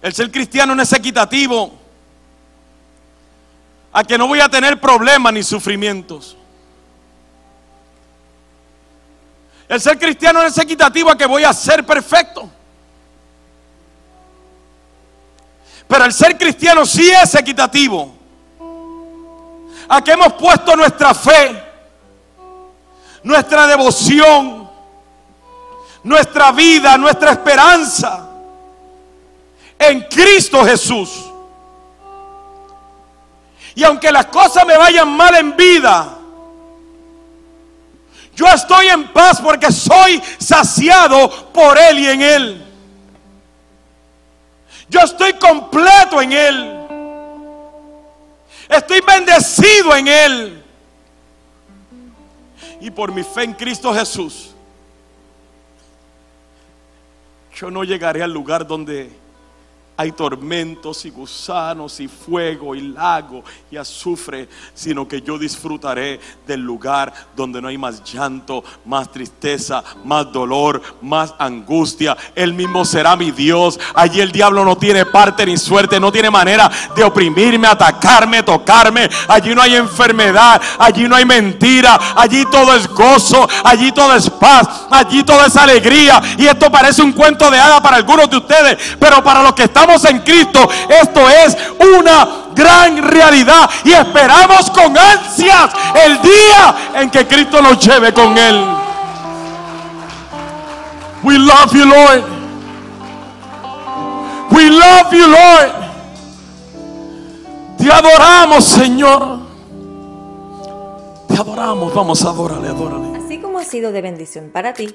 El ser cristiano no es equitativo a que no voy a tener problemas ni sufrimientos. El ser cristiano no es equitativo a que voy a ser perfecto. Pero el ser cristiano sí es equitativo. A que hemos puesto nuestra fe, nuestra devoción, nuestra vida, nuestra esperanza en Cristo Jesús. Y aunque las cosas me vayan mal en vida, yo estoy en paz porque soy saciado por Él y en Él. Yo estoy completo en Él. Estoy bendecido en Él. Y por mi fe en Cristo Jesús, yo no llegaré al lugar donde hay tormentos y gusanos y fuego y lago y azufre, sino que yo disfrutaré del lugar donde no hay más llanto, más tristeza, más dolor, más angustia. Él mismo será mi Dios. Allí el diablo no tiene parte ni suerte, no tiene manera de oprimirme, atacarme, tocarme. Allí no hay enfermedad, allí no hay mentira, allí todo es gozo, allí todo es paz, allí todo es alegría. Y esto parece un cuento de hada para algunos de ustedes, pero para los que están en Cristo, esto es una gran realidad y esperamos con ansias el día en que Cristo nos lleve con Él. We love you, Lord. We love you, Lord. Te adoramos, Señor. Te adoramos. Vamos a adorarle, adorarle. Así como ha sido de bendición para ti,